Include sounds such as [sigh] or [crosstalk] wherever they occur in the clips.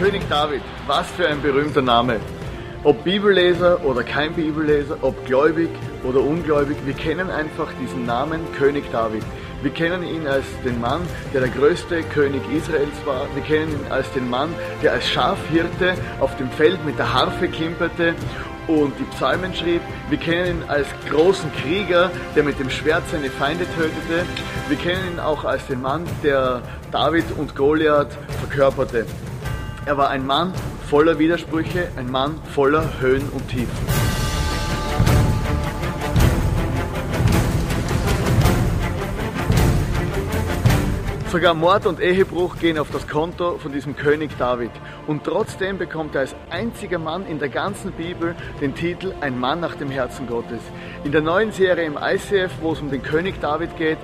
König David, was für ein berühmter Name. Ob Bibelleser oder kein Bibelleser, ob gläubig oder ungläubig, wir kennen einfach diesen Namen König David. Wir kennen ihn als den Mann, der der größte König Israels war. Wir kennen ihn als den Mann, der als Schafhirte auf dem Feld mit der Harfe klimperte und die Psalmen schrieb. Wir kennen ihn als großen Krieger, der mit dem Schwert seine Feinde tötete. Wir kennen ihn auch als den Mann, der David und Goliath verkörperte. Er war ein Mann voller Widersprüche, ein Mann voller Höhen und Tiefen. Sogar Mord und Ehebruch gehen auf das Konto von diesem König David. Und trotzdem bekommt er als einziger Mann in der ganzen Bibel den Titel Ein Mann nach dem Herzen Gottes. In der neuen Serie im ICF, wo es um den König David geht,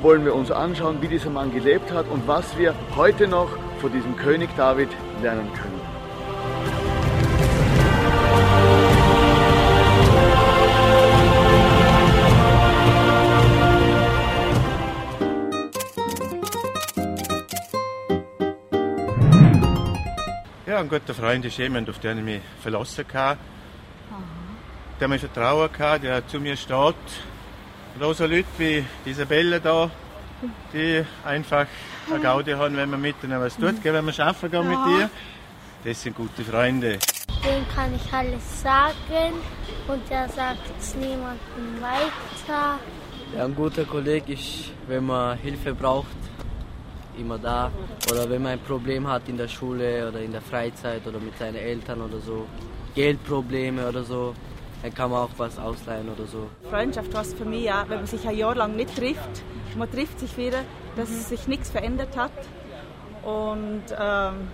wollen wir uns anschauen, wie dieser Mann gelebt hat und was wir heute noch von diesem König David lernen können. Ja, ein guter Freund ist jemand, auf den ich mich verlassen kann. Der mir Vertrauen kann, der zu mir steht. Auch so Leute wie Isabelle da, die einfach eine Gaudi haben, wenn man miteinander was tut, wenn man arbeiten geht mit dir. Das sind gute Freunde. Dem kann ich alles sagen und er sagt es niemandem weiter. Ja, ein guter Kollege ist, wenn man Hilfe braucht, immer da. Oder wenn man ein Problem hat in der Schule oder in der Freizeit oder mit seinen Eltern oder so, Geldprobleme oder so, dann kann man auch was ausleihen oder so. Freundschaft heißt für mich ja, wenn man sich ein Jahr lang nicht trifft, man trifft sich wieder, dass sich nichts verändert hat und ähm,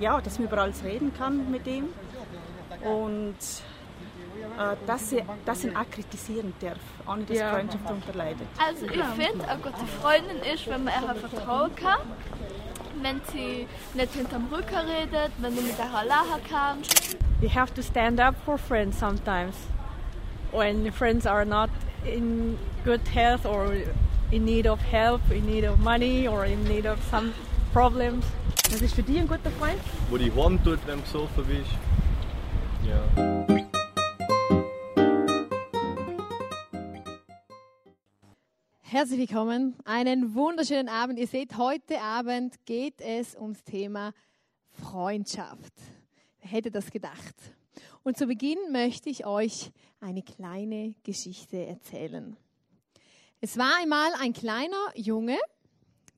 ja, dass man über alles reden kann mit ihm und äh, dass, sie, dass ihn auch kritisieren darf, ohne dass Ja. Freundschaft darunter leidet. Also ich finde, eine gute Freundin ist, wenn man ihr vertrauen kann, wenn sie nicht hinterm Rücken redet, wenn du mit ihr lachen kannst. you have to stand up for friends sometimes when friends are not in good health or in need of help, in need of money or in need of some problems. Was ist für dich ein guter Freund? wo die heim tut, wenn du besoffen bist. Ja. Herzlich willkommen, einen wunderschönen Abend. Ihr seht, heute Abend geht es ums Thema Freundschaft. Wer hätte das gedacht? Und zu Beginn möchte ich euch eine kleine Geschichte erzählen. Es war einmal ein kleiner Junge,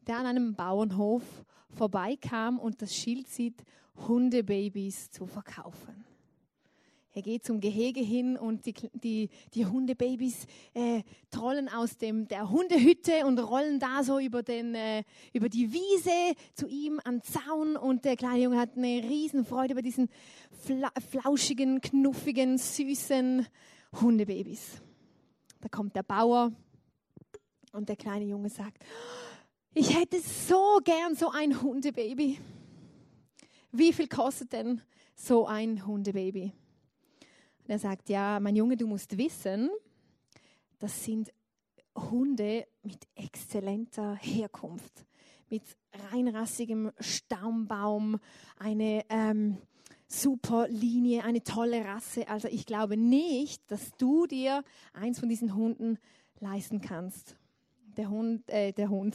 der an einem Bauernhof vorbeikam und das Schild sieht, Hundebabys zu verkaufen. Er geht zum Gehege hin und die, die, die Hundebabys äh, trollen aus dem, der Hundehütte und rollen da so über, den, äh, über die Wiese zu ihm an den Zaun. Und der kleine Junge hat eine Riesenfreude über diesen fla flauschigen, knuffigen, süßen Hundebabys. Da kommt der Bauer und der kleine Junge sagt, ich hätte so gern so ein Hundebaby. Wie viel kostet denn so ein Hundebaby? Und er sagt, ja, mein Junge, du musst wissen, das sind Hunde mit exzellenter Herkunft, mit reinrassigem Staumbaum, eine ähm, super Linie, eine tolle Rasse. Also ich glaube nicht, dass du dir eins von diesen Hunden leisten kannst. Der Hund, äh, der Hund.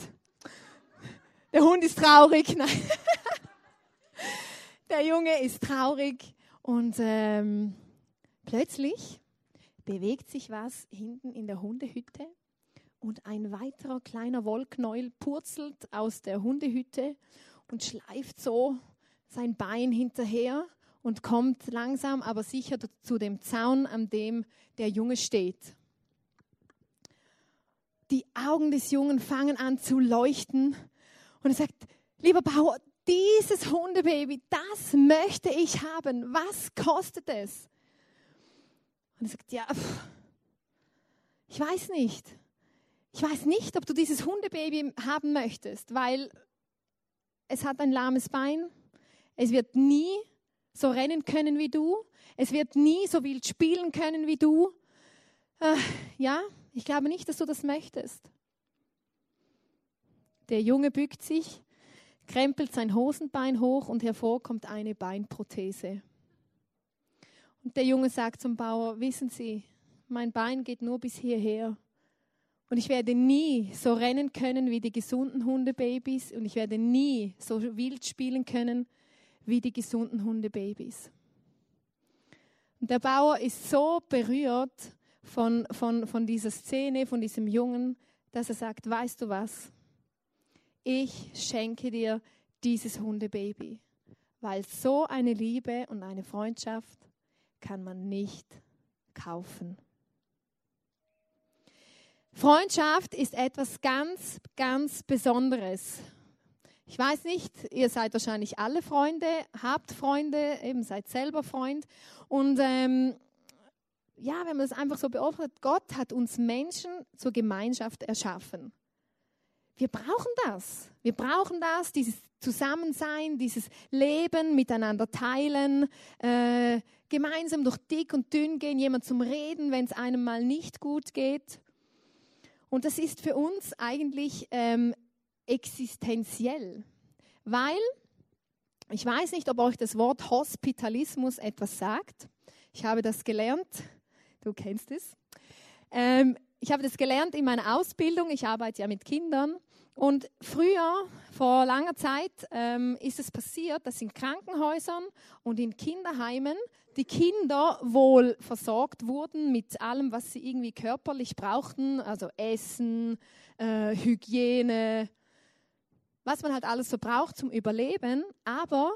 Der Hund ist traurig. [laughs] Nein. Der Junge ist traurig und ähm, Plötzlich bewegt sich was hinten in der Hundehütte und ein weiterer kleiner Wollknäuel purzelt aus der Hundehütte und schleift so sein Bein hinterher und kommt langsam aber sicher zu dem Zaun, an dem der Junge steht. Die Augen des Jungen fangen an zu leuchten und er sagt, lieber Bauer, dieses Hundebaby, das möchte ich haben. Was kostet es? Und er sagt, ja, pff, ich weiß nicht. Ich weiß nicht, ob du dieses Hundebaby haben möchtest, weil es hat ein lahmes Bein. Es wird nie so rennen können wie du. Es wird nie so wild spielen können wie du. Äh, ja, ich glaube nicht, dass du das möchtest. Der Junge bückt sich, krempelt sein Hosenbein hoch und hervor kommt eine Beinprothese. Und der Junge sagt zum Bauer, wissen Sie, mein Bein geht nur bis hierher. Und ich werde nie so rennen können wie die gesunden Hundebabys und ich werde nie so wild spielen können wie die gesunden Hundebabys. Und der Bauer ist so berührt von, von, von dieser Szene, von diesem Jungen, dass er sagt, weißt du was? Ich schenke dir dieses Hundebaby, weil so eine Liebe und eine Freundschaft kann man nicht kaufen. Freundschaft ist etwas ganz, ganz Besonderes. Ich weiß nicht, ihr seid wahrscheinlich alle Freunde, habt Freunde, eben seid selber Freund. Und ähm, ja, wenn man das einfach so beobachtet, Gott hat uns Menschen zur Gemeinschaft erschaffen. Wir brauchen das. Wir brauchen das, dieses Zusammensein, dieses Leben, miteinander teilen, äh, gemeinsam durch dick und dünn gehen, jemand zum Reden, wenn es einem mal nicht gut geht. Und das ist für uns eigentlich ähm, existenziell, weil ich weiß nicht, ob euch das Wort Hospitalismus etwas sagt. Ich habe das gelernt. Du kennst es. Ähm, ich habe das gelernt in meiner Ausbildung. Ich arbeite ja mit Kindern. Und früher, vor langer Zeit, ähm, ist es passiert, dass in Krankenhäusern und in Kinderheimen die Kinder wohl versorgt wurden mit allem, was sie irgendwie körperlich brauchten, also Essen, äh, Hygiene, was man halt alles so braucht zum Überleben, aber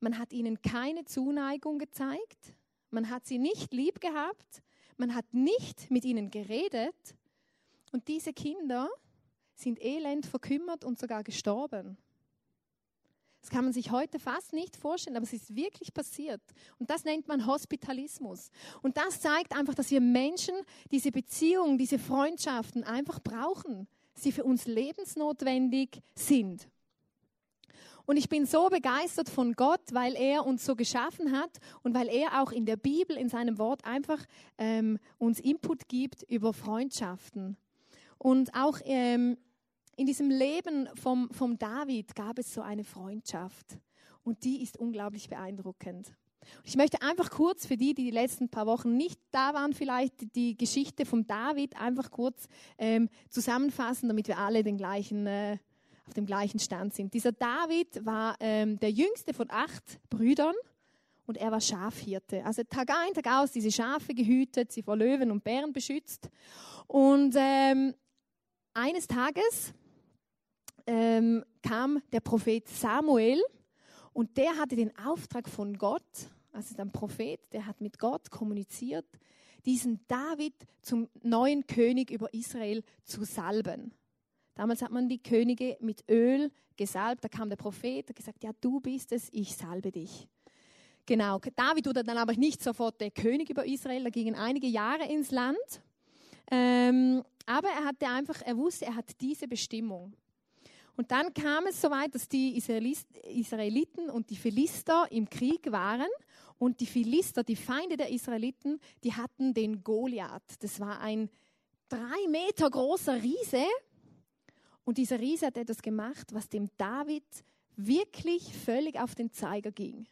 man hat ihnen keine Zuneigung gezeigt, man hat sie nicht lieb gehabt, man hat nicht mit ihnen geredet und diese Kinder sind elend verkümmert und sogar gestorben. Das kann man sich heute fast nicht vorstellen, aber es ist wirklich passiert. Und das nennt man Hospitalismus. Und das zeigt einfach, dass wir Menschen diese Beziehungen, diese Freundschaften einfach brauchen. Sie für uns lebensnotwendig sind. Und ich bin so begeistert von Gott, weil er uns so geschaffen hat und weil er auch in der Bibel, in seinem Wort einfach ähm, uns Input gibt über Freundschaften. Und auch ähm, in diesem Leben vom, vom David gab es so eine Freundschaft und die ist unglaublich beeindruckend. Ich möchte einfach kurz für die, die die letzten paar Wochen nicht da waren, vielleicht die Geschichte vom David einfach kurz ähm, zusammenfassen, damit wir alle den gleichen, äh, auf dem gleichen Stand sind. Dieser David war ähm, der jüngste von acht Brüdern und er war Schafhirte. Also Tag ein, Tag aus diese Schafe gehütet, sie vor Löwen und Bären beschützt. Und ähm, eines Tages ähm, kam der Prophet Samuel und der hatte den Auftrag von Gott, also ein Prophet, der hat mit Gott kommuniziert, diesen David zum neuen König über Israel zu salben. Damals hat man die Könige mit Öl gesalbt. Da kam der Prophet, hat gesagt, ja, du bist es, ich salbe dich. Genau. David wurde dann aber nicht sofort der König über Israel. Da gingen einige Jahre ins Land. Ähm, aber er hatte einfach, er wusste, er hat diese Bestimmung. Und dann kam es so weit, dass die Israeliten und die Philister im Krieg waren. Und die Philister, die Feinde der Israeliten, die hatten den Goliath. Das war ein drei Meter großer Riese. Und dieser Riese hat etwas gemacht, was dem David wirklich völlig auf den Zeiger ging.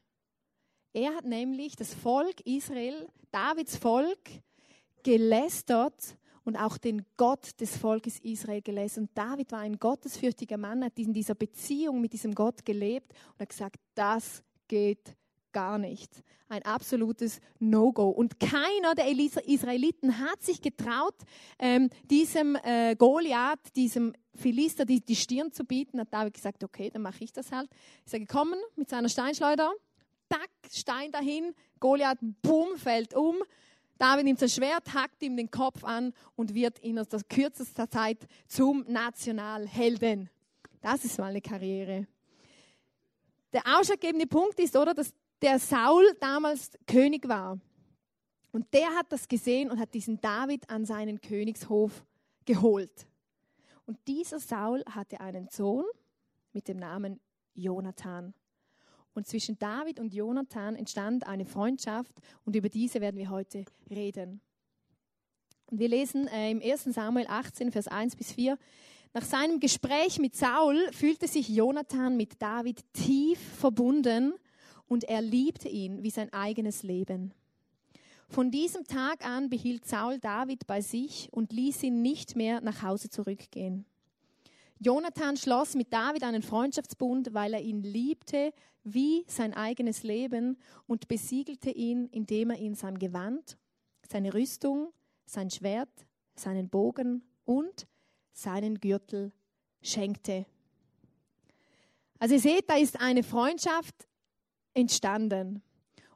Er hat nämlich das Volk Israel, Davids Volk, gelästert und auch den Gott des Volkes Israel gelesen. Und David war ein gottesfürchtiger Mann, hat in dieser Beziehung mit diesem Gott gelebt und hat gesagt, das geht gar nicht. Ein absolutes No-Go. Und keiner der Israeliten hat sich getraut, ähm, diesem äh, Goliath, diesem Philister, die, die Stirn zu bieten. Hat David gesagt, okay, dann mache ich das halt. Ist er gekommen mit seiner Steinschleuder, tack, Stein dahin, Goliath, bumm, fällt um. David nimmt sein Schwert, hackt ihm den Kopf an und wird in kürzester Zeit zum Nationalhelden. Das ist mal eine Karriere. Der ausschlaggebende Punkt ist, oder, dass der Saul damals König war. Und der hat das gesehen und hat diesen David an seinen Königshof geholt. Und dieser Saul hatte einen Sohn mit dem Namen Jonathan. Und zwischen David und Jonathan entstand eine Freundschaft und über diese werden wir heute reden. Und wir lesen äh, im 1. Samuel 18, Vers 1 bis 4. Nach seinem Gespräch mit Saul fühlte sich Jonathan mit David tief verbunden und er liebte ihn wie sein eigenes Leben. Von diesem Tag an behielt Saul David bei sich und ließ ihn nicht mehr nach Hause zurückgehen. Jonathan schloss mit David einen Freundschaftsbund, weil er ihn liebte wie sein eigenes Leben und besiegelte ihn, indem er ihm sein Gewand, seine Rüstung, sein Schwert, seinen Bogen und seinen Gürtel schenkte. Also ihr seht, da ist eine Freundschaft entstanden.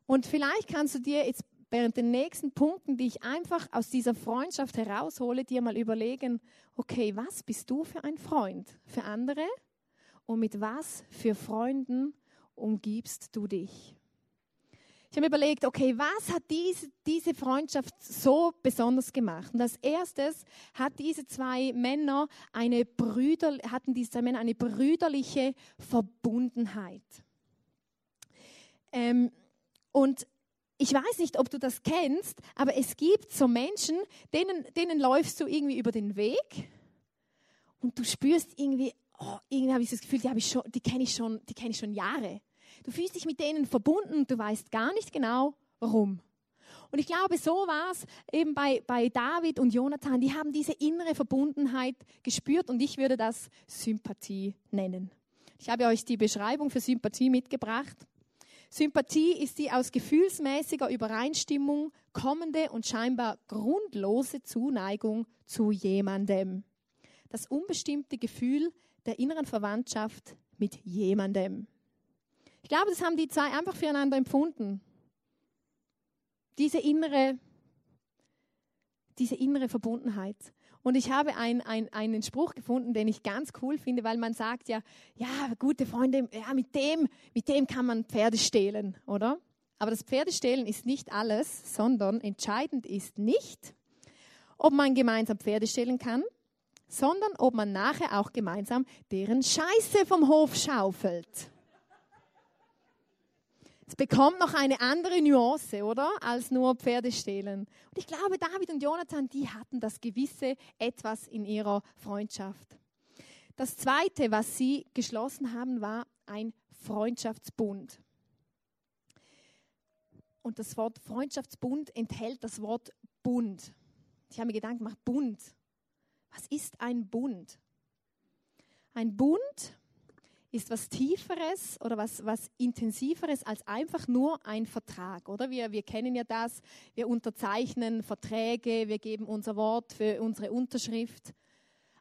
Und vielleicht kannst du dir jetzt während den nächsten Punkten, die ich einfach aus dieser Freundschaft heraushole, dir mal überlegen, okay, was bist du für ein Freund für andere und mit was für Freunden umgibst du dich? Ich habe mir überlegt, okay, was hat diese, diese Freundschaft so besonders gemacht? Und als erstes hat diese zwei Männer eine Brüder, hatten diese zwei Männer eine brüderliche Verbundenheit. Ähm, und ich weiß nicht, ob du das kennst, aber es gibt so Menschen, denen, denen läufst du irgendwie über den Weg und du spürst irgendwie, oh, irgendwie habe ich das Gefühl, die, die kenne ich, schon, kenn ich schon Jahre. Du fühlst dich mit denen verbunden und du weißt gar nicht genau, warum. Und ich glaube, so war es eben bei, bei David und Jonathan. Die haben diese innere Verbundenheit gespürt und ich würde das Sympathie nennen. Ich habe euch die Beschreibung für Sympathie mitgebracht. Sympathie ist die aus gefühlsmäßiger Übereinstimmung kommende und scheinbar grundlose Zuneigung zu jemandem. Das unbestimmte Gefühl der inneren Verwandtschaft mit jemandem. Ich glaube, das haben die zwei einfach füreinander empfunden. Diese innere, diese innere Verbundenheit. Und ich habe ein, ein, einen Spruch gefunden, den ich ganz cool finde, weil man sagt ja, ja, gute Freunde, ja, mit dem, mit dem kann man Pferde stehlen, oder? Aber das Pferdestehlen ist nicht alles, sondern entscheidend ist nicht, ob man gemeinsam Pferde stehlen kann, sondern ob man nachher auch gemeinsam deren Scheiße vom Hof schaufelt. Es bekommt noch eine andere Nuance, oder? Als nur Pferde stehlen. Und ich glaube, David und Jonathan, die hatten das gewisse etwas in ihrer Freundschaft. Das zweite, was sie geschlossen haben, war ein Freundschaftsbund. Und das Wort Freundschaftsbund enthält das Wort Bund. Ich habe mir Gedanken gemacht, Bund. Was ist ein Bund? Ein Bund ist was Tieferes oder was, was Intensiveres als einfach nur ein Vertrag, oder? Wir, wir kennen ja das, wir unterzeichnen Verträge, wir geben unser Wort für unsere Unterschrift.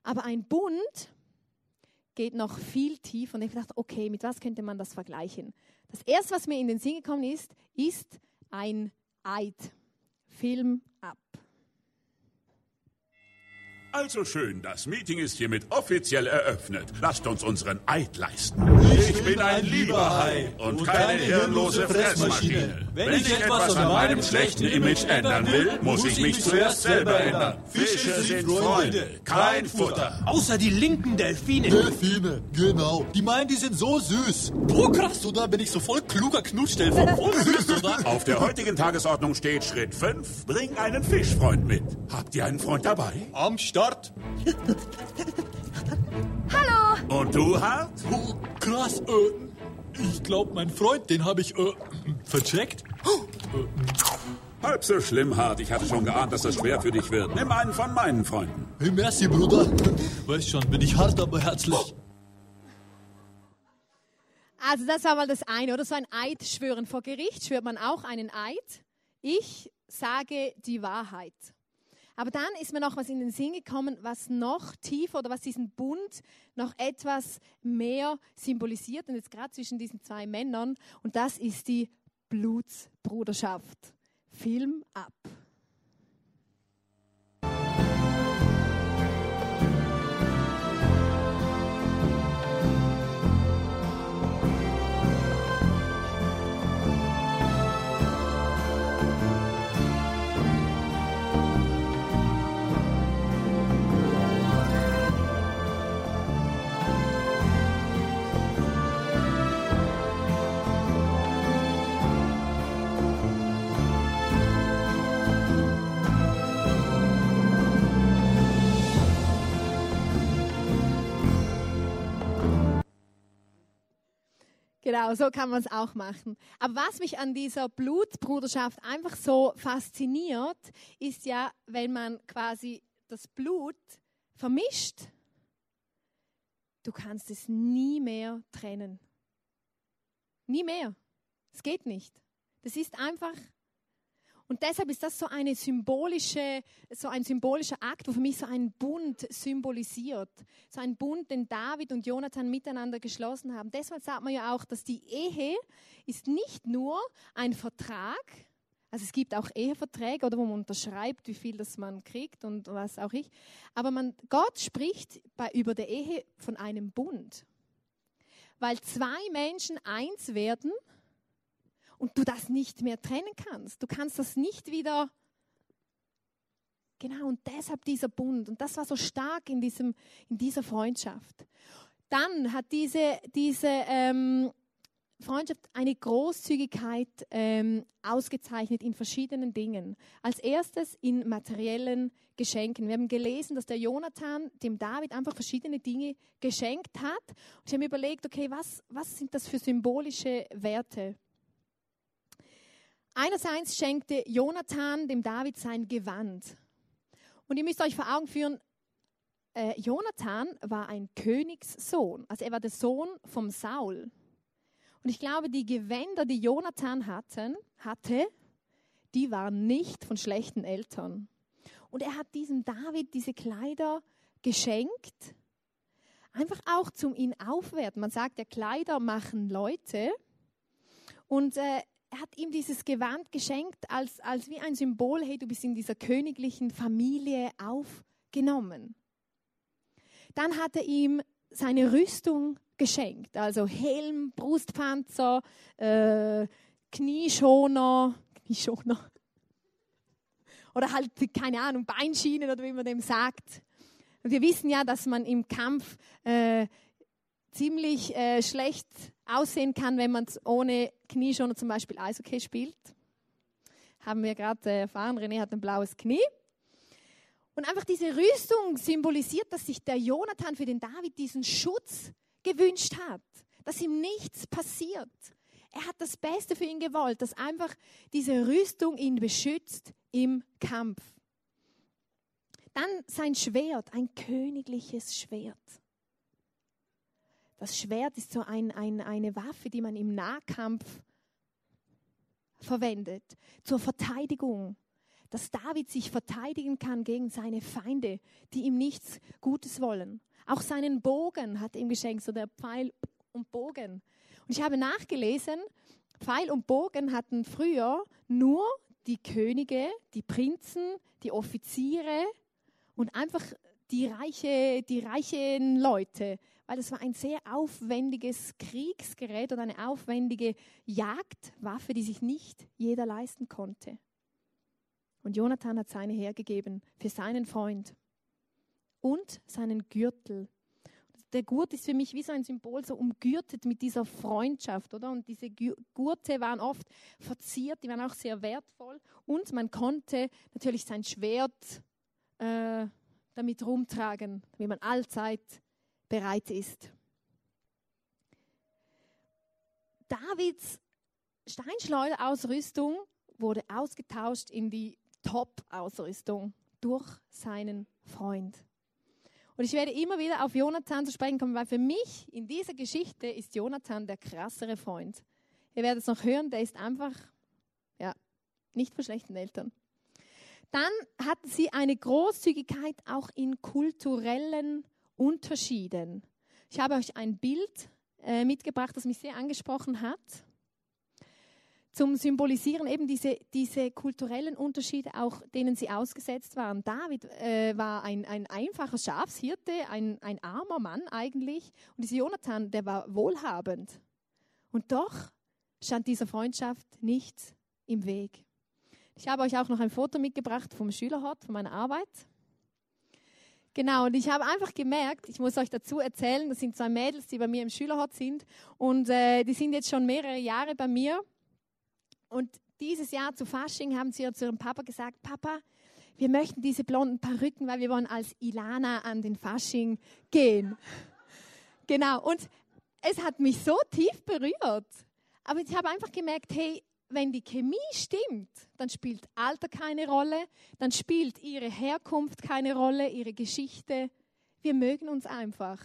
Aber ein Bund geht noch viel tiefer und ich dachte, okay, mit was könnte man das vergleichen? Das erste, was mir in den Sinn gekommen ist, ist ein Eid. Film Also schön, das Meeting ist hiermit offiziell eröffnet. Lasst uns unseren Eid leisten. Ich bin ein lieber Hai und keine hirnlose Fressmaschine. Wenn ich etwas an meinem schlechten Image ändern will, muss ich mich zuerst selber ändern. Fische sind Freunde, kein Futter. Außer die linken Delfine. Delfine, genau. Die meinen, die sind so süß. Boah, krass, oder? Bin ich so voll kluger Knutschdelfer. Voll süß, oder? [laughs] Auf der heutigen Tagesordnung steht Schritt 5. Bring einen Fischfreund mit. Habt ihr einen Freund dabei? Am Start. Hallo! Und du, Hart? Oh, krass, äh, ich glaube, mein Freund, den habe ich, äh, vercheckt. Halb so schlimm, Hart. Ich hatte schon geahnt, dass das schwer für dich wird. Nimm einen von meinen Freunden. Hey, merci, Bruder. Weißt schon, bin ich hart, aber herzlich. Also das war mal das eine, oder so ein Eid schwören. Vor Gericht schwört man auch einen Eid. Ich sage die Wahrheit. Aber dann ist mir noch was in den Sinn gekommen, was noch tiefer oder was diesen Bund noch etwas mehr symbolisiert. Und jetzt gerade zwischen diesen zwei Männern. Und das ist die Blutsbruderschaft. Film ab. Genau, so kann man es auch machen. Aber was mich an dieser Blutbruderschaft einfach so fasziniert, ist ja, wenn man quasi das Blut vermischt, du kannst es nie mehr trennen. Nie mehr. Es geht nicht. Das ist einfach und deshalb ist das so eine symbolische, so ein symbolischer Akt, wo für mich so ein Bund symbolisiert. So ein Bund, den David und Jonathan miteinander geschlossen haben. Deshalb sagt man ja auch, dass die Ehe ist nicht nur ein Vertrag, also es gibt auch Eheverträge, oder wo man unterschreibt, wie viel das man kriegt und was auch ich. Aber man, Gott spricht bei, über der Ehe von einem Bund. Weil zwei Menschen eins werden, und du das nicht mehr trennen kannst. Du kannst das nicht wieder. Genau, und deshalb dieser Bund. Und das war so stark in, diesem, in dieser Freundschaft. Dann hat diese, diese ähm, Freundschaft eine Großzügigkeit ähm, ausgezeichnet in verschiedenen Dingen. Als erstes in materiellen Geschenken. Wir haben gelesen, dass der Jonathan dem David einfach verschiedene Dinge geschenkt hat. Und ich habe überlegt, okay, was, was sind das für symbolische Werte? Einerseits schenkte Jonathan dem David sein Gewand. Und ihr müsst euch vor Augen führen, äh, Jonathan war ein Königssohn. Also er war der Sohn vom Saul. Und ich glaube, die Gewänder, die Jonathan hatten, hatte, die waren nicht von schlechten Eltern. Und er hat diesem David diese Kleider geschenkt, einfach auch zum ihn aufwerten. Man sagt ja, Kleider machen Leute. Und äh, er hat ihm dieses Gewand geschenkt als, als wie ein Symbol, hey, du bist in dieser königlichen Familie aufgenommen. Dann hat er ihm seine Rüstung geschenkt, also Helm, Brustpanzer, äh, Knieschoner, Knieschoner oder halt, keine Ahnung, Beinschienen oder wie man dem sagt. Und wir wissen ja, dass man im Kampf äh, ziemlich äh, schlecht aussehen kann, wenn man ohne Knieschoner zum Beispiel Eishockey spielt. Haben wir gerade äh, erfahren, René hat ein blaues Knie. Und einfach diese Rüstung symbolisiert, dass sich der Jonathan für den David diesen Schutz gewünscht hat, dass ihm nichts passiert. Er hat das Beste für ihn gewollt, dass einfach diese Rüstung ihn beschützt im Kampf. Dann sein Schwert, ein königliches Schwert. Das Schwert ist so ein, ein, eine Waffe, die man im Nahkampf verwendet, zur Verteidigung. Dass David sich verteidigen kann gegen seine Feinde, die ihm nichts Gutes wollen. Auch seinen Bogen hat ihm geschenkt, so der Pfeil und Bogen. Und ich habe nachgelesen, Pfeil und Bogen hatten früher nur die Könige, die Prinzen, die Offiziere und einfach die, reiche, die reichen Leute weil es war ein sehr aufwendiges Kriegsgerät und eine aufwendige Jagdwaffe, die sich nicht jeder leisten konnte. Und Jonathan hat seine hergegeben für seinen Freund und seinen Gürtel. Der Gurt ist für mich wie so ein Symbol, so umgürtet mit dieser Freundschaft, oder? Und diese Gurte waren oft verziert, die waren auch sehr wertvoll. Und man konnte natürlich sein Schwert äh, damit rumtragen, wie man allzeit bereit ist. Davids Steinschleuderausrüstung wurde ausgetauscht in die Top-Ausrüstung durch seinen Freund. Und ich werde immer wieder auf Jonathan zu sprechen kommen, weil für mich in dieser Geschichte ist Jonathan der krassere Freund. Ihr werdet es noch hören, der ist einfach, ja, nicht von schlechten Eltern. Dann hatten sie eine Großzügigkeit auch in kulturellen Unterschieden. Ich habe euch ein Bild äh, mitgebracht, das mich sehr angesprochen hat, zum Symbolisieren eben diese, diese kulturellen Unterschiede, auch denen sie ausgesetzt waren. David äh, war ein, ein einfacher Schafshirte, ein, ein armer Mann eigentlich, und dieser Jonathan, der war wohlhabend. Und doch stand dieser Freundschaft nichts im Weg. Ich habe euch auch noch ein Foto mitgebracht vom Schülerhort, von meiner Arbeit. Genau, und ich habe einfach gemerkt, ich muss euch dazu erzählen, das sind zwei Mädels, die bei mir im Schülerhort sind und äh, die sind jetzt schon mehrere Jahre bei mir. Und dieses Jahr zu Fasching haben sie zu ihrem Papa gesagt, Papa, wir möchten diese blonden Perücken, weil wir wollen als Ilana an den Fasching gehen. Genau, und es hat mich so tief berührt. Aber ich habe einfach gemerkt, hey, wenn die Chemie stimmt, dann spielt Alter keine Rolle, dann spielt ihre Herkunft keine Rolle, ihre Geschichte. Wir mögen uns einfach.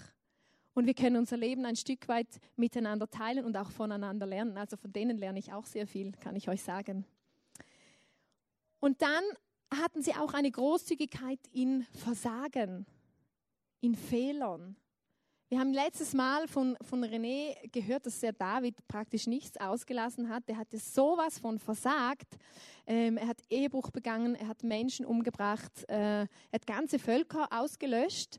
Und wir können unser Leben ein Stück weit miteinander teilen und auch voneinander lernen. Also von denen lerne ich auch sehr viel, kann ich euch sagen. Und dann hatten sie auch eine Großzügigkeit in Versagen, in Fehlern. Wir haben letztes Mal von, von René gehört, dass der David praktisch nichts ausgelassen hat. Er hatte sowas von versagt. Ähm, er hat Ehebruch begangen, er hat Menschen umgebracht, äh, er hat ganze Völker ausgelöscht.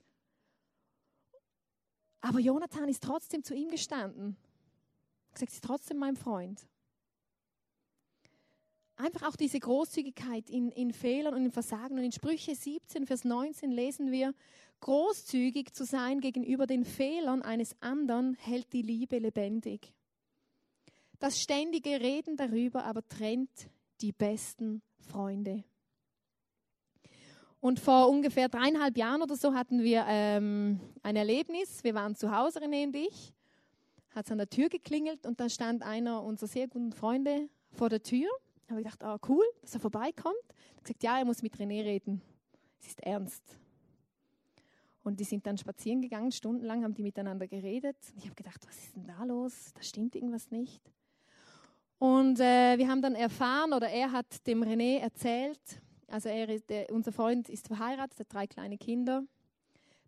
Aber Jonathan ist trotzdem zu ihm gestanden. Er hat gesagt, ist trotzdem mein Freund. Einfach auch diese Großzügigkeit in, in Fehlern und in Versagen. Und in Sprüche 17, Vers 19 lesen wir, großzügig zu sein gegenüber den Fehlern eines anderen hält die Liebe lebendig. Das ständige Reden darüber aber trennt die besten Freunde. Und vor ungefähr dreieinhalb Jahren oder so hatten wir ähm, ein Erlebnis. Wir waren zu Hause, René und ich. Hat es an der Tür geklingelt und da stand einer unserer sehr guten Freunde vor der Tür. Da habe ich gedacht, ah, cool, dass er vorbeikommt. Er hat gesagt, ja, er muss mit René reden. Es ist ernst. Und die sind dann spazieren gegangen, stundenlang haben die miteinander geredet. Und ich habe gedacht, was ist denn da los? Da stimmt irgendwas nicht. Und äh, wir haben dann erfahren, oder er hat dem René erzählt, also er, der, unser Freund ist verheiratet, hat drei kleine Kinder,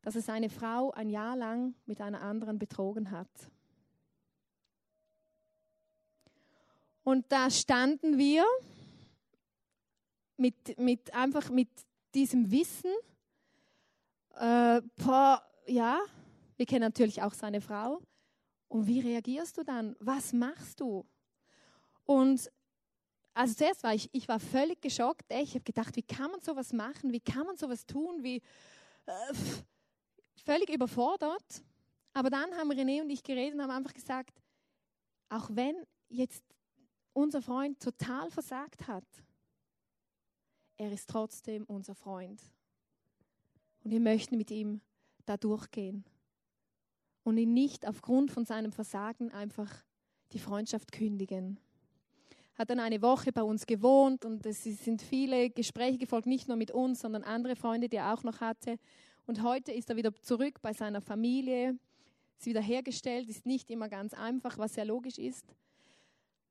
dass er seine Frau ein Jahr lang mit einer anderen betrogen hat. Und da standen wir mit, mit einfach mit diesem Wissen, äh, boah, ja, wir kennen natürlich auch seine Frau. Und wie reagierst du dann? Was machst du? Und also zuerst war ich, ich war völlig geschockt. Ich habe gedacht, wie kann man sowas machen? Wie kann man sowas tun? Wie äh, völlig überfordert. Aber dann haben René und ich geredet und haben einfach gesagt, auch wenn jetzt unser Freund total versagt hat, er ist trotzdem unser Freund. Und wir möchten mit ihm da durchgehen. Und ihn nicht aufgrund von seinem Versagen einfach die Freundschaft kündigen hat dann eine Woche bei uns gewohnt und es sind viele Gespräche gefolgt, nicht nur mit uns, sondern andere Freunde, die er auch noch hatte. Und heute ist er wieder zurück bei seiner Familie, ist wieder hergestellt, ist nicht immer ganz einfach, was sehr logisch ist.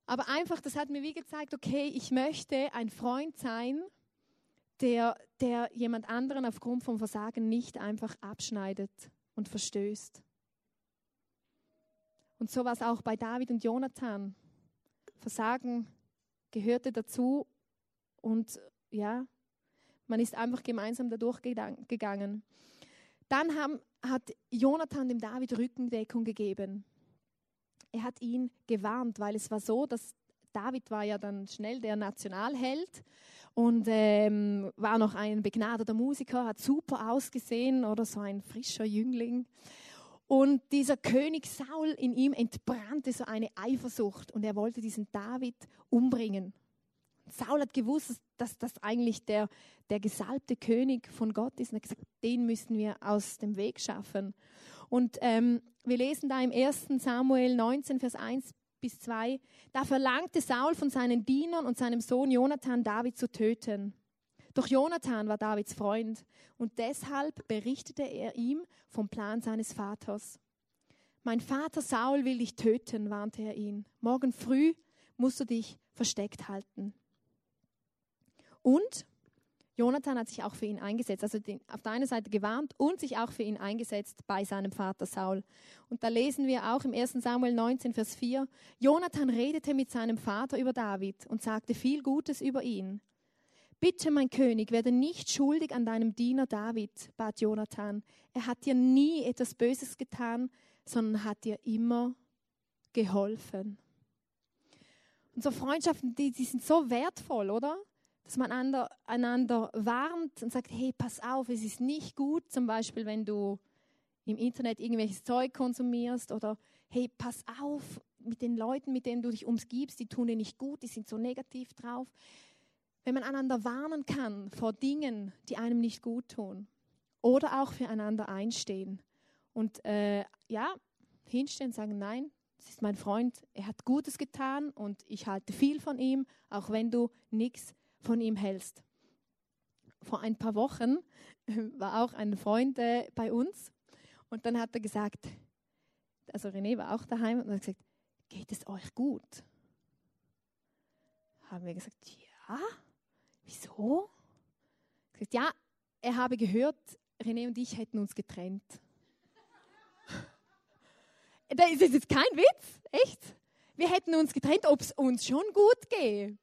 Aber einfach, das hat mir wie gezeigt, okay, ich möchte ein Freund sein, der, der jemand anderen aufgrund vom Versagen nicht einfach abschneidet und verstößt. Und so war es auch bei David und Jonathan. Versagen gehörte dazu und ja, man ist einfach gemeinsam dadurch gegangen. Dann haben, hat Jonathan dem David Rückendeckung gegeben. Er hat ihn gewarnt, weil es war so, dass David war ja dann schnell der Nationalheld und ähm, war noch ein begnadeter Musiker, hat super ausgesehen oder so ein frischer Jüngling. Und dieser König Saul in ihm entbrannte so eine Eifersucht und er wollte diesen David umbringen. Saul hat gewusst, dass das eigentlich der, der gesalbte König von Gott ist und er hat gesagt, den müssen wir aus dem Weg schaffen. Und ähm, wir lesen da im 1. Samuel 19, Vers 1 bis 2, da verlangte Saul von seinen Dienern und seinem Sohn Jonathan David zu töten. Doch Jonathan war Davids Freund und deshalb berichtete er ihm vom Plan seines Vaters. Mein Vater Saul will dich töten, warnte er ihn. Morgen früh musst du dich versteckt halten. Und Jonathan hat sich auch für ihn eingesetzt, also den, auf der einen Seite gewarnt und sich auch für ihn eingesetzt bei seinem Vater Saul. Und da lesen wir auch im 1. Samuel 19, Vers 4, Jonathan redete mit seinem Vater über David und sagte viel Gutes über ihn. Bitte, mein König, werde nicht schuldig an deinem Diener David, bat Jonathan. Er hat dir nie etwas Böses getan, sondern hat dir immer geholfen. Und so Freundschaften, die, die sind so wertvoll, oder? Dass man einander, einander warnt und sagt, hey, pass auf, es ist nicht gut, zum Beispiel, wenn du im Internet irgendwelches Zeug konsumierst oder hey, pass auf mit den Leuten, mit denen du dich umgibst, die tun dir nicht gut, die sind so negativ drauf wenn man einander warnen kann vor Dingen, die einem nicht gut tun oder auch füreinander einstehen. Und äh, ja, hinstellen und sagen, nein, das ist mein Freund, er hat Gutes getan und ich halte viel von ihm, auch wenn du nichts von ihm hältst. Vor ein paar Wochen war auch ein Freund äh, bei uns und dann hat er gesagt, also René war auch daheim und hat gesagt, geht es euch gut? Haben wir gesagt, ja. Wieso? Gesagt, ja, er habe gehört, René und ich hätten uns getrennt. [laughs] Das ist jetzt kein Witz, echt? Wir hätten uns getrennt, ob es uns schon gut geht.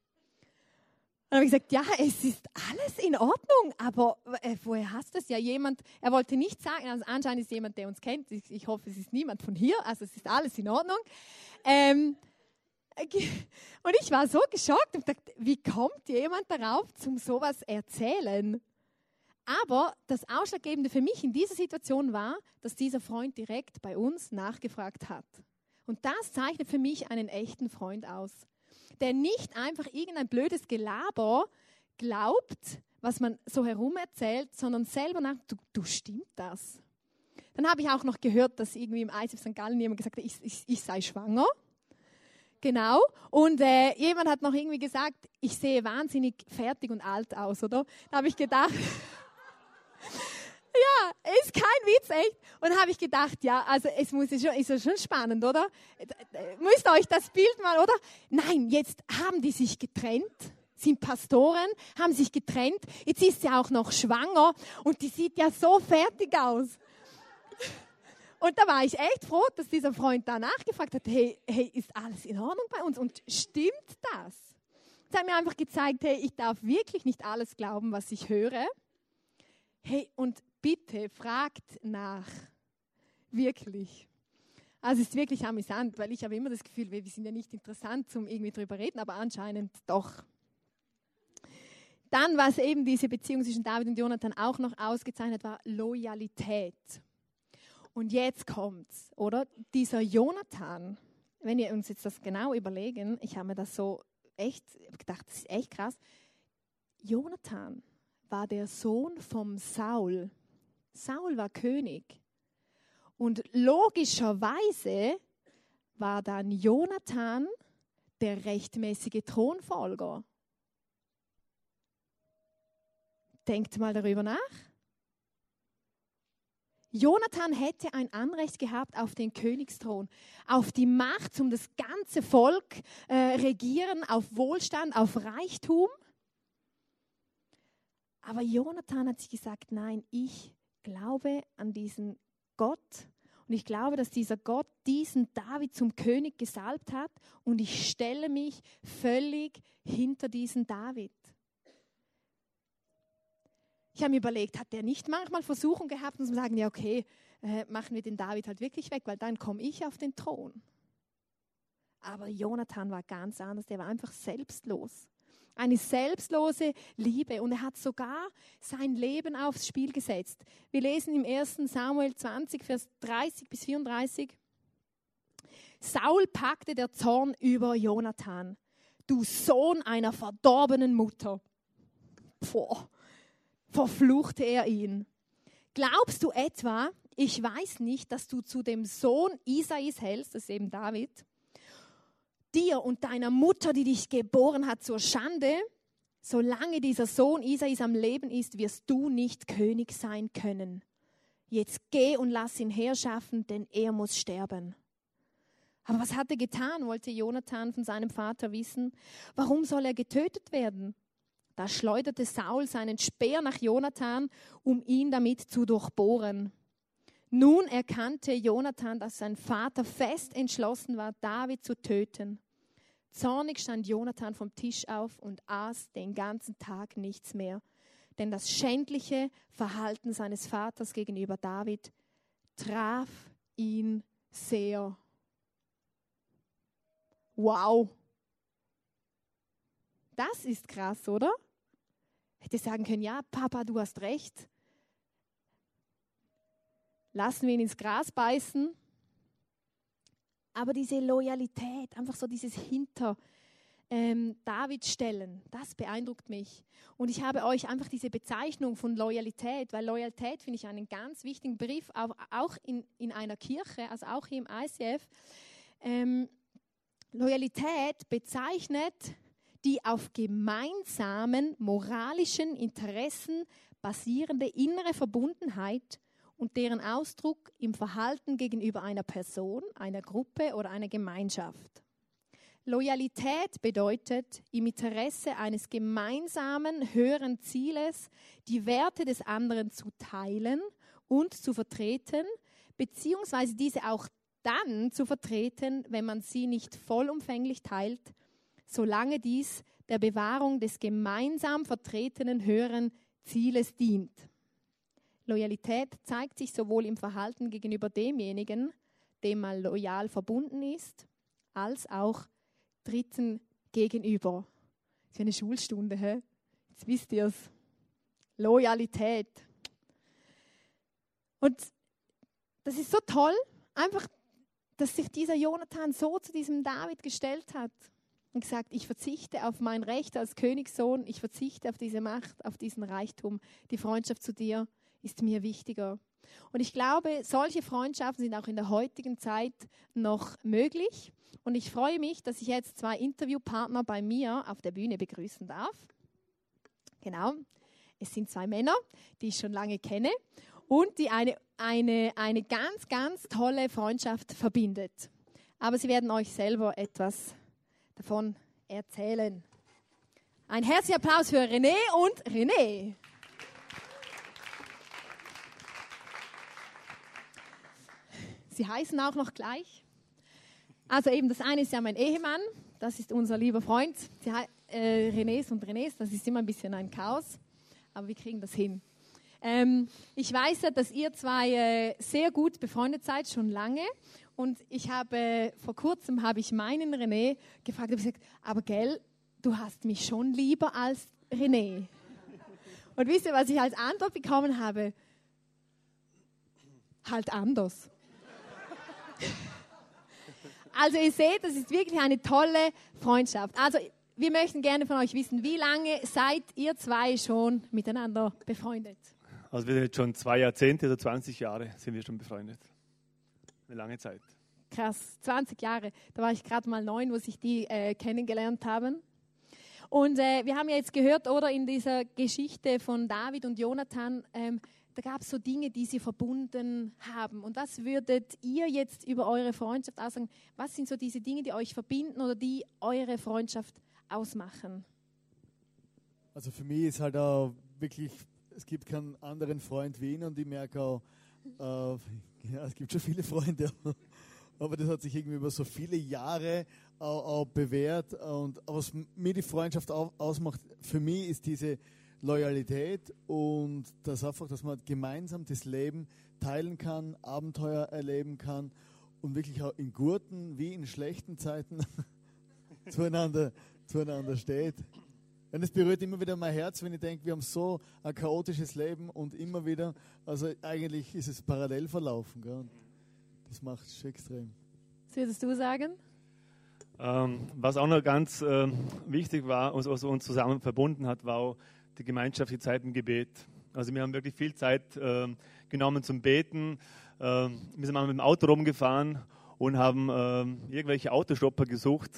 Und habe ich gesagt, ja, es ist alles in Ordnung, aber äh, woher hast du das? Ja, jemand, er wollte nicht sagen, also anscheinend ist jemand, der uns kennt. Ich, ich, hoffe, es ist niemand von hier, also es ist alles in Ordnung. Ähm, [laughs] und ich war so geschockt und dachte, wie kommt jemand darauf, zum sowas erzählen? Aber das Ausschlaggebende für mich in dieser Situation war, dass dieser Freund direkt bei uns nachgefragt hat. Und das zeichnet für mich einen echten Freund aus, der nicht einfach irgendein blödes Gelaber glaubt, was man so herum erzählt, sondern selber nach, du, du stimmt das. Dann habe ich auch noch gehört, dass irgendwie im ISF St. Gallen jemand gesagt hat, ich, ich, ich sei schwanger. Genau. Und äh, jemand hat noch irgendwie gesagt, ich sehe wahnsinnig fertig und alt aus, oder? Da habe ich gedacht, [laughs] ja, ist kein Witz, echt. Und habe ich gedacht, ja, also es muss schon, ist ja schon spannend, oder? Müsst ihr euch das Bild mal, oder? Nein, jetzt haben die sich getrennt, sind Pastoren, haben sich getrennt. Jetzt ist sie auch noch schwanger und die sieht ja so fertig aus. Und da war ich echt froh, dass dieser Freund da nachgefragt hat, hey, hey, ist alles in Ordnung bei uns? Und stimmt das? Es hat mir einfach gezeigt, hey, ich darf wirklich nicht alles glauben, was ich höre. Hey, und bitte fragt nach. Wirklich. Also es ist wirklich amüsant, weil ich habe immer das Gefühl, wir sind ja nicht interessant zum irgendwie drüber reden, aber anscheinend doch. Dann, was eben diese Beziehung zwischen David und Jonathan auch noch ausgezeichnet war, Loyalität. Und jetzt kommt's, oder? Dieser Jonathan, wenn wir uns jetzt das genau überlegen, ich habe mir das so echt gedacht, das ist echt krass. Jonathan war der Sohn vom Saul. Saul war König. Und logischerweise war dann Jonathan der rechtmäßige Thronfolger. Denkt mal darüber nach. Jonathan hätte ein Anrecht gehabt auf den Königsthron, auf die Macht, um das ganze Volk äh, regieren, auf Wohlstand, auf Reichtum. Aber Jonathan hat sich gesagt, nein, ich glaube an diesen Gott und ich glaube, dass dieser Gott diesen David zum König gesalbt hat und ich stelle mich völlig hinter diesen David. Ich habe mir überlegt, hat der nicht manchmal Versuchung gehabt, und zu sagen, ja okay, äh, machen wir den David halt wirklich weg, weil dann komme ich auf den Thron. Aber Jonathan war ganz anders, der war einfach selbstlos eine selbstlose Liebe. Und er hat sogar sein Leben aufs Spiel gesetzt. Wir lesen im 1. Samuel 20, Vers 30 bis 34. Saul packte der Zorn über Jonathan. Du Sohn einer verdorbenen Mutter. Boah, verfluchte er ihn. Glaubst du etwa, ich weiß nicht, dass du zu dem Sohn Isais hältst, das ist eben David, dir und deiner Mutter, die dich geboren hat, zur Schande. Solange dieser Sohn Isais am Leben ist, wirst du nicht König sein können. Jetzt geh und lass ihn herschaffen, denn er muss sterben. Aber was hat er getan, wollte Jonathan von seinem Vater wissen. Warum soll er getötet werden? Da schleuderte Saul seinen Speer nach Jonathan, um ihn damit zu durchbohren. Nun erkannte Jonathan, dass sein Vater fest entschlossen war, David zu töten. Zornig stand Jonathan vom Tisch auf und aß den ganzen Tag nichts mehr, denn das schändliche Verhalten seines Vaters gegenüber David traf ihn sehr. Wow. Das ist krass, oder? Hätte sagen können, ja, Papa, du hast recht lassen wir ihn ins Gras beißen. Aber diese Loyalität, einfach so dieses Hinter, ähm, David stellen. Das beeindruckt mich. Und ich habe euch einfach diese Bezeichnung von Loyalität, weil Loyalität finde ich einen ganz wichtigen Begriff, auch, auch in, in einer Kirche, also auch hier im ICF. Ähm, Loyalität bezeichnet die auf gemeinsamen moralischen Interessen basierende innere Verbundenheit und deren Ausdruck im Verhalten gegenüber einer Person, einer Gruppe oder einer Gemeinschaft. Loyalität bedeutet, im Interesse eines gemeinsamen höheren Zieles die Werte des anderen zu teilen und zu vertreten, beziehungsweise diese auch dann zu vertreten, wenn man sie nicht vollumfänglich teilt, solange dies der Bewahrung des gemeinsam vertretenen höheren Zieles dient. Loyalität zeigt sich sowohl im Verhalten gegenüber demjenigen, dem man loyal verbunden ist, als auch Dritten gegenüber. Das ist eine Schulstunde, hä? Jetzt wisst ihr es. Loyalität. Und das ist so toll, einfach, dass sich dieser Jonathan so zu diesem David gestellt hat und gesagt, ich verzichte auf mein Recht als Königssohn, ich verzichte auf diese Macht, auf diesen Reichtum. Die Freundschaft zu dir ist mir wichtiger. Und ich glaube, solche Freundschaften sind auch in der heutigen Zeit noch möglich. Und ich freue mich, dass ich jetzt zwei Interviewpartner bei mir auf der Bühne begrüßen darf. Genau, es sind zwei Männer, die ich schon lange kenne und die eine, eine, eine ganz, ganz tolle Freundschaft verbindet. Aber sie werden euch selber etwas davon erzählen. Ein herzlicher Applaus für René und René. Sie heißen auch noch gleich. Also eben, das eine ist ja mein Ehemann, das ist unser lieber Freund. Sie, äh, Renés und Renés, das ist immer ein bisschen ein Chaos, aber wir kriegen das hin. Ähm, ich weiß ja, dass ihr zwei äh, sehr gut befreundet seid, schon lange. Und ich habe, äh, vor kurzem habe ich meinen René gefragt, habe gesagt, aber gell, du hast mich schon lieber als René. Und wisst ihr, was ich als Antwort bekommen habe? Halt anders. Also ihr seht, das ist wirklich eine tolle Freundschaft. Also wir möchten gerne von euch wissen, wie lange seid ihr zwei schon miteinander befreundet? Also wir sind jetzt schon zwei Jahrzehnte oder 20 Jahre sind wir schon befreundet. Eine lange Zeit. Krass, 20 Jahre. Da war ich gerade mal neun, wo sich die äh, kennengelernt haben. Und äh, wir haben ja jetzt gehört, oder in dieser Geschichte von David und Jonathan, ähm, da gab es so Dinge, die sie verbunden haben. Und was würdet ihr jetzt über eure Freundschaft aussagen? Was sind so diese Dinge, die euch verbinden oder die eure Freundschaft ausmachen? Also für mich ist halt auch wirklich, es gibt keinen anderen Freund wie ihn und ich merke auch, äh, [laughs] ja, es gibt schon viele Freunde, [laughs] aber das hat sich irgendwie über so viele Jahre auch, auch bewährt. Und was mir die Freundschaft ausmacht, für mich ist diese Loyalität und das einfach, dass man gemeinsam das Leben teilen kann, Abenteuer erleben kann und wirklich auch in guten wie in schlechten Zeiten [laughs] zueinander, zueinander steht. Und es berührt immer wieder mein Herz, wenn ich denke, wir haben so ein chaotisches Leben und immer wieder, also eigentlich ist es parallel verlaufen. Gell? das macht es extrem. Was würdest du sagen? Ähm, was auch noch ganz äh, wichtig war, was, was uns zusammen verbunden hat, war auch die gemeinschaftliche Zeit im Gebet. Also wir haben wirklich viel Zeit äh, genommen zum Beten. Äh, wir sind mal mit dem Auto rumgefahren und haben äh, irgendwelche Autostopper gesucht,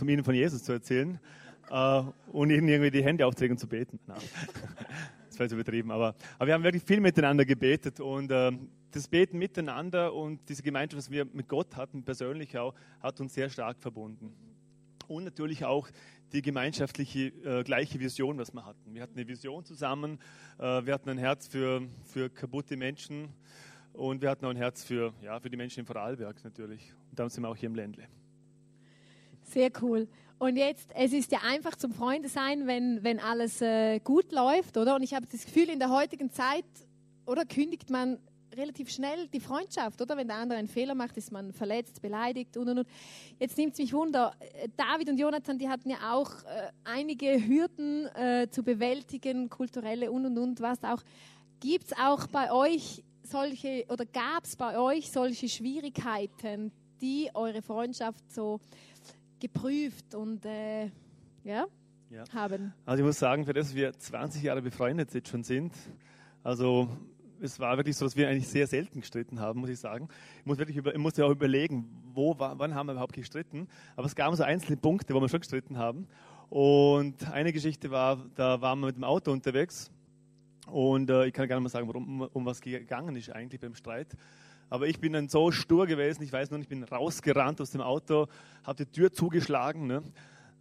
um ihnen von Jesus zu erzählen äh, und ihnen irgendwie die Hände aufzulegen zu beten. [laughs] Das war jetzt übertrieben, aber, aber wir haben wirklich viel miteinander gebetet und äh, das Beten miteinander und diese Gemeinschaft, was wir mit Gott hatten, persönlich auch, hat uns sehr stark verbunden. Und natürlich auch die gemeinschaftliche äh, gleiche Vision, was wir hatten. Wir hatten eine Vision zusammen, äh, wir hatten ein Herz für, für kaputte Menschen und wir hatten auch ein Herz für, ja, für die Menschen im Vorarlberg natürlich. Und darum sind wir auch hier im Ländle. Sehr cool. Und jetzt, es ist ja einfach zum Freunde sein, wenn, wenn alles äh, gut läuft, oder? Und ich habe das Gefühl, in der heutigen Zeit, oder kündigt man relativ schnell die Freundschaft, oder? Wenn der andere einen Fehler macht, ist man verletzt, beleidigt und und und. Jetzt nimmt es mich Wunder, äh, David und Jonathan, die hatten ja auch äh, einige Hürden äh, zu bewältigen, kulturelle und und und, was auch. Gibt es auch bei euch solche, oder gab es bei euch solche Schwierigkeiten, die eure Freundschaft so geprüft und äh, ja, Ja. haben. Also ich muss sagen, für das wir 20 Jahre befreundet jetzt schon sind, also es war wirklich so, dass wir eigentlich sehr selten gestritten haben, muss ich sagen. Ich, muss wirklich über, ich musste auch überlegen, wo, wa- wann haben wir überhaupt gestritten. Aber es gab so einzelne Punkte, wo wir schon gestritten haben. Und eine Geschichte war, da waren wir mit dem Auto unterwegs und äh, ich kann gerne mal sagen, warum, um was gegangen ist eigentlich beim Streit. Aber ich bin dann so stur gewesen, ich weiß nur, ich bin rausgerannt aus dem Auto, habe die Tür zugeschlagen. Ne?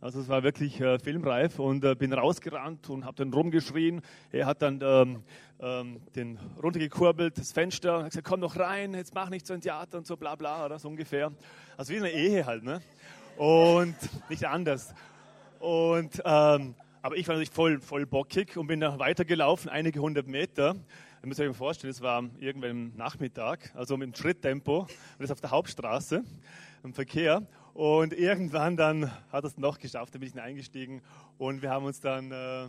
Also es war wirklich äh, filmreif und äh, bin rausgerannt und habe dann rumgeschrien. Er hat dann ähm, ähm, den runtergekurbelt, das Fenster, hat gesagt, komm doch rein, jetzt mach nicht so ein Theater und so bla bla, oder so ungefähr. Also wie eine Ehe halt, ne? Und [laughs] nicht anders. Und, ähm, aber ich war natürlich voll, voll bockig und bin dann weitergelaufen, einige hundert Meter. Ihr müsst euch mal vorstellen, es war irgendwann im Nachmittag, also mit dem Schritttempo, und das auf der Hauptstraße, im Verkehr. Und irgendwann dann hat er es noch geschafft, da bin ich eingestiegen und wir haben uns dann äh,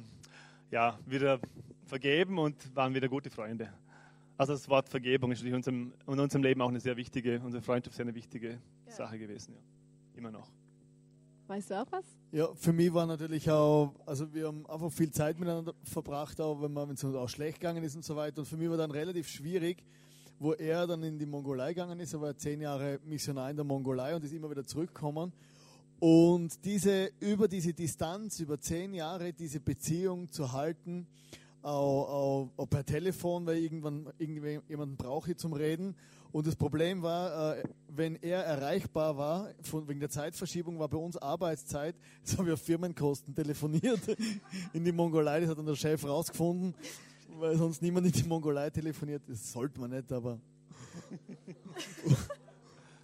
ja, wieder vergeben und waren wieder gute Freunde. Also das Wort Vergebung ist natürlich in unserem, in unserem Leben auch eine sehr wichtige, unsere Freundschaft ist eine wichtige Sache gewesen, ja. immer noch. Weißt du auch was? Ja, für mich war natürlich auch, also wir haben einfach viel Zeit miteinander verbracht, auch wenn man- wenn es uns auch schlecht gegangen ist und so weiter. Und für mich war dann relativ schwierig, wo er dann in die Mongolei gegangen ist. Er war zehn Jahre Missionar in der Mongolei und ist immer wieder zurückgekommen. Und diese, über diese Distanz, über zehn Jahre, diese Beziehung zu halten, auch, auch, auch per Telefon, weil irgendwann irgendjemanden brauche zum Reden. Und das Problem war, äh, wenn er erreichbar war, von, wegen der Zeitverschiebung war bei uns Arbeitszeit, jetzt haben wir auf Firmenkosten telefoniert [laughs] in die Mongolei, das hat dann der Chef rausgefunden, weil sonst niemand in die Mongolei telefoniert. Das sollte man nicht, aber. [laughs]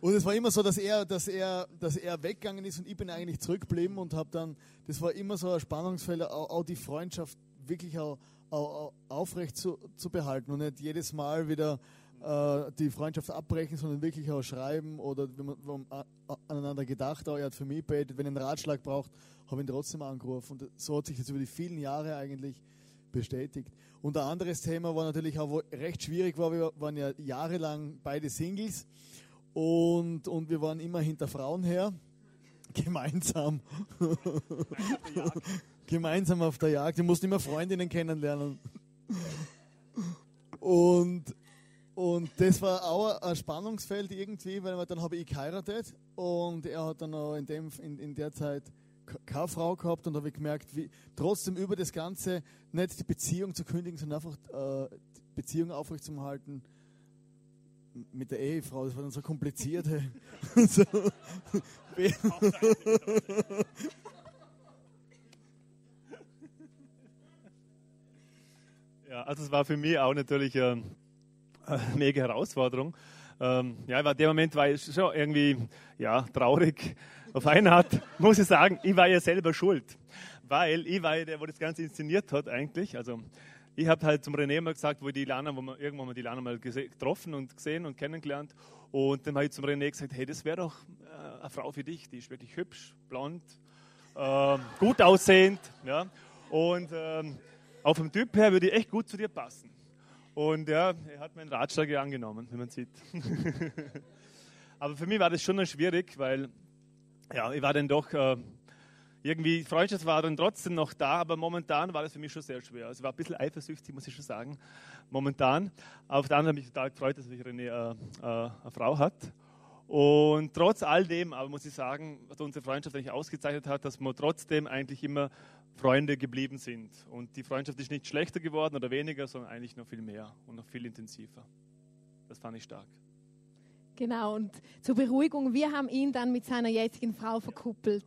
Und es war immer so, dass er, dass er, dass er weggegangen ist und ich bin eigentlich zurückgeblieben und habe dann, das war immer so ein Spannungsfeld, auch, auch die Freundschaft wirklich auch, auch, aufrecht zu, zu behalten und nicht jedes Mal wieder äh, die Freundschaft abbrechen, sondern wirklich auch schreiben oder wenn man, wenn man aneinander gedacht, auch er hat für mich betet, wenn er einen Ratschlag braucht, habe ich ihn trotzdem angerufen und so hat sich das über die vielen Jahre eigentlich bestätigt. Und ein anderes Thema war natürlich auch, wo recht schwierig war, wir waren ja jahrelang beide Singles und, und wir waren immer hinter Frauen her, [laughs] gemeinsam. [laughs] gemeinsam auf der Jagd. Wir mussten immer Freundinnen kennenlernen. Und, und das war auch ein Spannungsfeld irgendwie, weil dann habe ich geheiratet und er hat dann auch in, dem, in, in der Zeit keine Frau gehabt und habe gemerkt, wie trotzdem über das Ganze nicht die Beziehung zu kündigen, sondern einfach äh, die Beziehung aufrechtzuerhalten mit der Ehefrau, das war dann so kompliziert. [laughs] So. Ja, also es war für mich auch natürlich ähm, eine mega Herausforderung. Ähm, ja, aber der Moment war ich schon irgendwie ja, traurig. Auf eine Art muss ich sagen, ich war ja selber schuld. Weil ich war ja der, der das Ganze inszeniert hat eigentlich. Also ich habe halt zum René mal gesagt, wo die Lana, wo wir irgendwann mal die Lana mal getroffen und gesehen und kennengelernt. Und dann habe ich zum René gesagt, hey, das wäre doch äh, eine Frau für dich. Die ist wirklich hübsch, blond, ähm, gut aussehend. Ja. Und ähm, auf dem Typ her würde ich echt gut zu dir passen. Und ja, er hat meinen Ratschlag angenommen, wie man sieht. [laughs] Aber für mich war das schon schwierig, weil ja, ich war dann doch äh, irgendwie, Freundschaft war dann trotzdem noch da, aber momentan war das für mich schon sehr schwer. Also ich war ein bisschen eifersüchtig, muss ich schon sagen, momentan. Auf der anderen habe ich mich total gefreut, dass ich René äh, äh, eine Frau hat. Und trotz all dem, aber muss ich sagen, was unsere Freundschaft eigentlich ausgezeichnet hat, dass wir trotzdem eigentlich immer Freunde geblieben sind. Und die Freundschaft ist nicht schlechter geworden oder weniger, sondern eigentlich noch viel mehr und noch viel intensiver. Das fand ich stark. Genau, und zur Beruhigung, wir haben ihn dann mit seiner jetzigen Frau verkuppelt.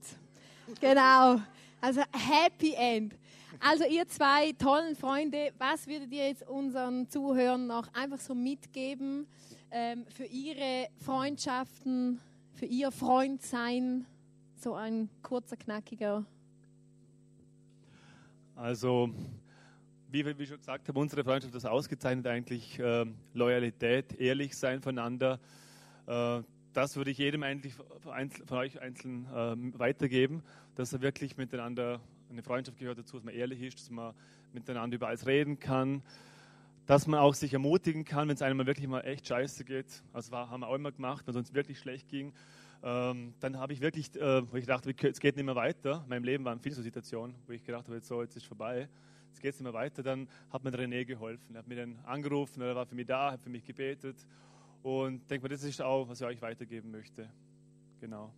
Genau, also Happy End. Also ihr zwei tollen Freunde, was würdet ihr jetzt unseren Zuhörern noch einfach so mitgeben ähm, für ihre Freundschaften, für ihr Freundsein? So ein kurzer, knackiger. Also, wie wir schon gesagt haben, unsere Freundschaft ist ausgezeichnet eigentlich äh, Loyalität, ehrlich sein voneinander. Äh, das würde ich jedem eigentlich von, euch einzeln äh, weitergeben, dass er wirklich miteinander, eine Freundschaft gehört dazu, dass man ehrlich ist, dass man miteinander über alles reden kann, dass man auch sich ermutigen kann, wenn es einem mal wirklich mal echt scheiße geht. Also haben wir auch immer gemacht, wenn es uns wirklich schlecht ging. Äh, ähm, dann habe ich wirklich, äh, wo ich dachte, es geht nicht mehr weiter. In meinem Leben waren viele so Situationen, wo ich gedacht habe, jetzt so, jetzt ist vorbei, jetzt geht es nicht mehr weiter. Dann hat mir René geholfen. Er hat mir dann angerufen, er war für mich da, hat für mich gebetet. Und denke mir, das ist auch, was ich euch weitergeben möchte. Genau.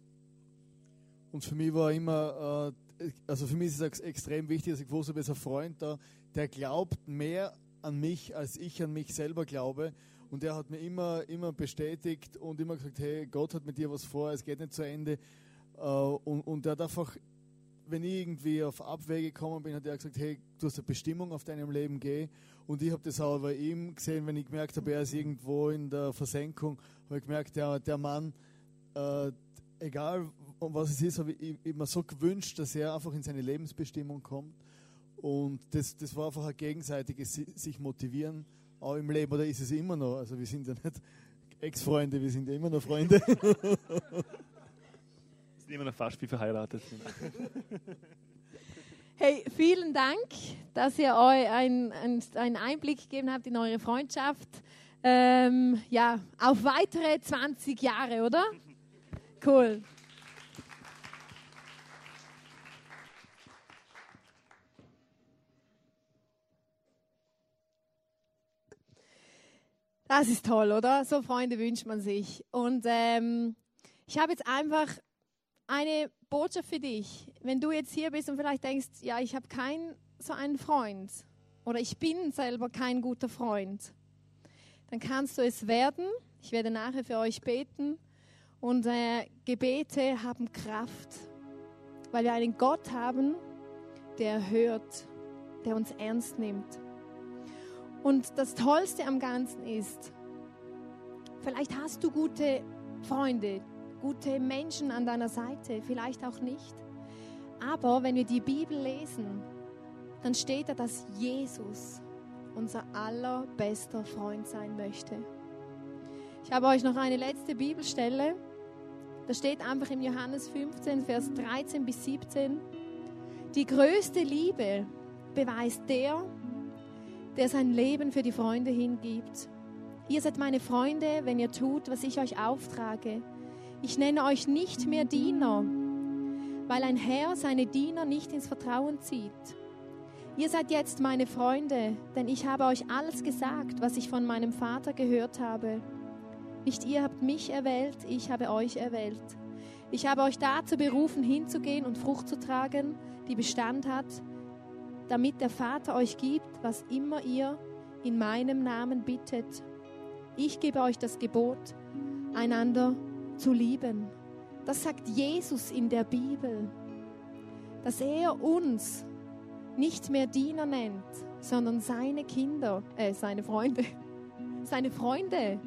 Und für mich war immer, äh, also für mich ist es extrem wichtig, dass ich wusste, da ist ein Freund da, der glaubt mehr an mich, als ich an mich selber glaube. Und er hat mir immer, immer bestätigt und immer gesagt, hey, Gott hat mit dir was vor, es geht nicht zu Ende. Äh, und, und er hat einfach, wenn ich irgendwie auf Abwege gekommen bin, hat er gesagt, hey, du hast eine Bestimmung auf deinem Leben, geh. Und ich habe das auch bei ihm gesehen, wenn ich gemerkt habe, er ist irgendwo in der Versenkung, habe ich gemerkt, der, der Mann, äh, egal um was es ist, habe ich, mir so gewünscht, dass er einfach in seine Lebensbestimmung kommt. Und das, das war einfach ein gegenseitiges sich motivieren auch im Leben, oder ist es immer noch? Also wir sind ja nicht Ex-Freunde, wir sind ja immer noch Freunde. wir [laughs] sind immer noch fast wie verheiratet. [laughs] Hey, vielen Dank, dass ihr euch einen ein Einblick gegeben habt in eure Freundschaft. Ähm, ja, auf weitere 20 Jahre, oder? Cool. Das ist toll, oder? So Freunde wünscht man sich. Und ähm, ich habe jetzt einfach eine Botschaft für dich. Wenn du jetzt hier bist und vielleicht denkst, ja, ich habe keinen so einen Freund oder ich bin selber kein guter Freund, dann kannst du es werden. Ich werde nachher für euch beten. Und äh, Gebete haben Kraft, weil wir einen Gott haben, der hört, der uns ernst nimmt. Und das Tollste am Ganzen ist, vielleicht hast du gute Freunde, gute Menschen an deiner Seite, vielleicht auch nicht. Aber wenn wir die Bibel lesen, dann steht da, dass Jesus unser allerbester Freund sein möchte. Ich habe euch noch eine letzte Bibelstelle. Da steht einfach im Johannes 15, Vers 13 bis 17. Die größte Liebe beweist der, der sein Leben für die Freunde hingibt. Ihr seid meine Freunde, wenn ihr tut, was ich euch auftrage. Ich nenne euch nicht mehr Diener, weil ein Herr seine Diener nicht ins Vertrauen zieht. Ihr seid jetzt meine Freunde, denn ich habe euch alles gesagt, was ich von meinem Vater gehört habe. Nicht ihr habt mich erwählt, ich habe euch erwählt. Ich habe euch dazu berufen, hinzugehen und Frucht zu tragen, die Bestand hat, damit der Vater euch gibt, was immer ihr in meinem Namen bittet. Ich gebe euch das Gebot, einander zu lieben. Das sagt Jesus in der Bibel, dass er uns nicht mehr Diener nennt, sondern seine Kinder, äh, seine Freunde, [laughs] seine Freunde.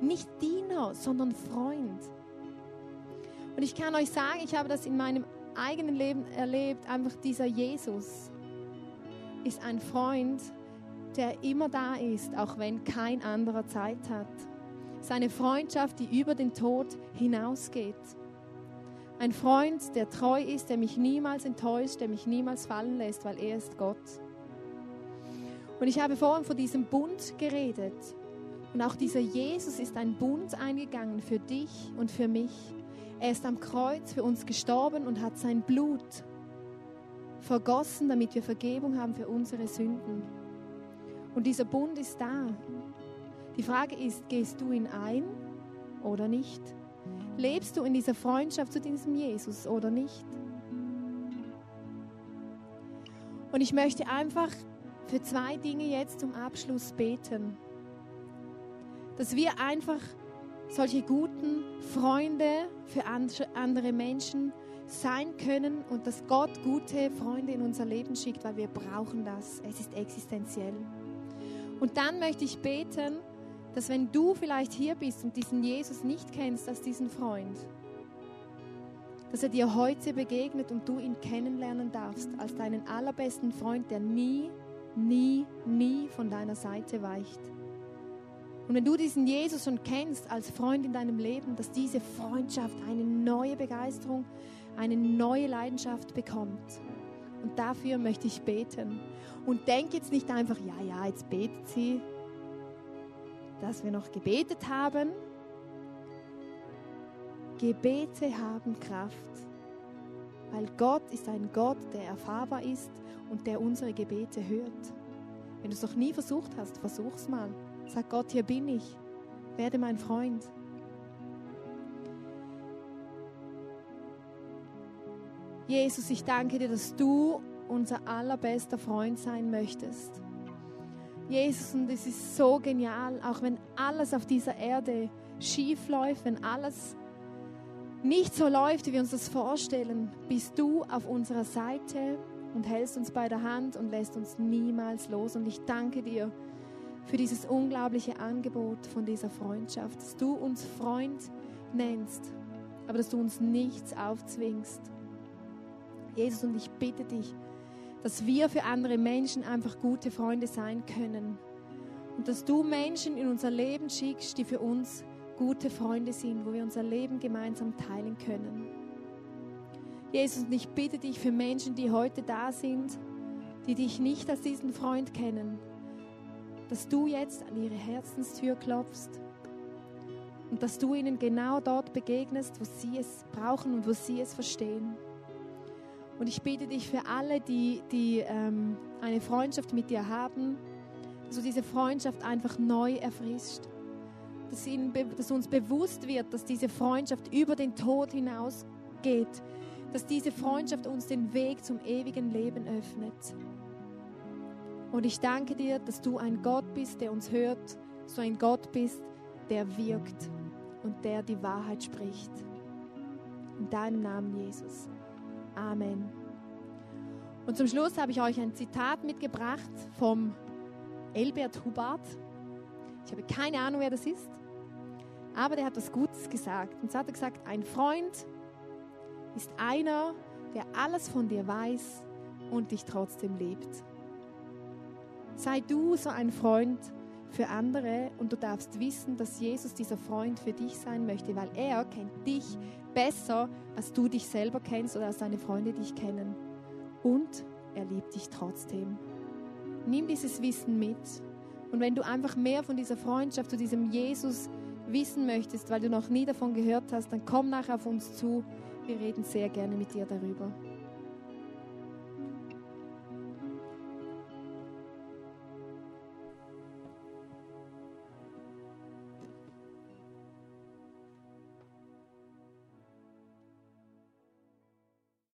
Nicht Diener, sondern Freund. Und ich kann euch sagen, ich habe das in meinem eigenen Leben erlebt, einfach dieser Jesus ist ein Freund, der immer da ist, auch wenn kein anderer Zeit hat. Seine Freundschaft, die über den Tod hinausgeht. Ein Freund, der treu ist, der mich niemals enttäuscht, der mich niemals fallen lässt, weil er ist Gott. Und ich habe vorhin von diesem Bund geredet. Und auch dieser Jesus ist ein Bund eingegangen für dich und für mich. Er ist am Kreuz für uns gestorben und hat sein Blut vergossen, damit wir Vergebung haben für unsere Sünden. Und dieser Bund ist da. Die Frage ist, gehst du ihn ein oder nicht? Lebst du in dieser Freundschaft zu diesem Jesus oder nicht? Und ich möchte einfach für zwei Dinge jetzt zum Abschluss beten. Dass wir einfach solche guten Freunde für andere Menschen sein können und dass Gott gute Freunde in unser Leben schickt, weil wir brauchen das. Es ist existenziell. Und dann möchte ich beten, dass wenn du vielleicht hier bist und diesen Jesus nicht kennst als diesen Freund, dass er dir heute begegnet und du ihn kennenlernen darfst als deinen allerbesten Freund, der nie, nie, nie von deiner Seite weicht. Und wenn du diesen Jesus schon kennst als Freund in deinem Leben, dass diese Freundschaft eine neue Begeisterung, eine neue Leidenschaft bekommt. Und dafür möchte ich beten. Und denk jetzt nicht einfach, ja, ja, jetzt betet sie, dass wir noch gebetet haben. Gebete haben Kraft, weil Gott ist ein Gott, der erfahrbar ist und der unsere Gebete hört. Wenn du es noch nie versucht hast, versuch's mal. Sag Gott, hier bin ich. Werde mein Freund. Jesus, ich danke dir, dass du unser allerbester Freund sein möchtest. Jesus, und es ist so genial, auch wenn alles auf dieser Erde schief läuft, wenn alles nicht so läuft, wie wir uns das vorstellen, bist du auf unserer Seite und hältst uns bei der Hand und lässt uns niemals los. Und ich danke dir für dieses unglaubliche Angebot von dieser Freundschaft, dass du uns Freund nennst, aber dass du uns nichts aufzwingst. Jesus, und ich bitte dich, dass wir für andere Menschen einfach gute Freunde sein können. Und dass du Menschen in unser Leben schickst, die für uns gute Freunde sind, wo wir unser Leben gemeinsam teilen können. Jesus, ich bitte dich für Menschen, die heute da sind, die dich nicht als diesen Freund kennen, dass du jetzt an ihre Herzenstür klopfst und dass du ihnen genau dort begegnest, wo sie es brauchen und wo sie es verstehen. Und ich bitte dich für alle, die, die ähm, eine Freundschaft mit dir haben, dass du diese Freundschaft einfach neu erfrischst. Dass, ihnen, dass uns bewusst wird, dass diese Freundschaft über den Tod hinausgeht dass diese Freundschaft uns den Weg zum ewigen Leben öffnet. Und ich danke dir, dass du ein Gott bist, der uns hört, so ein Gott bist, der wirkt und der die Wahrheit spricht. In deinem Namen, Jesus. Amen. Und zum Schluss habe ich euch ein Zitat mitgebracht vom Elbert Hubart. Ich habe keine Ahnung, wer das ist, aber der hat was Gutes gesagt. Und zwar hat er gesagt, ein Freund ist einer, der alles von dir weiß und dich trotzdem liebt. Sei du so ein Freund für andere und du darfst wissen, dass Jesus dieser Freund für dich sein möchte, weil er kennt dich besser, als du dich selber kennst oder als deine Freunde dich kennen. Und er liebt dich trotzdem. Nimm dieses Wissen mit. Und wenn du einfach mehr von dieser Freundschaft zu diesem Jesus wissen möchtest, weil du noch nie davon gehört hast, dann komm nachher auf uns zu. Wir reden sehr gerne mit dir darüber.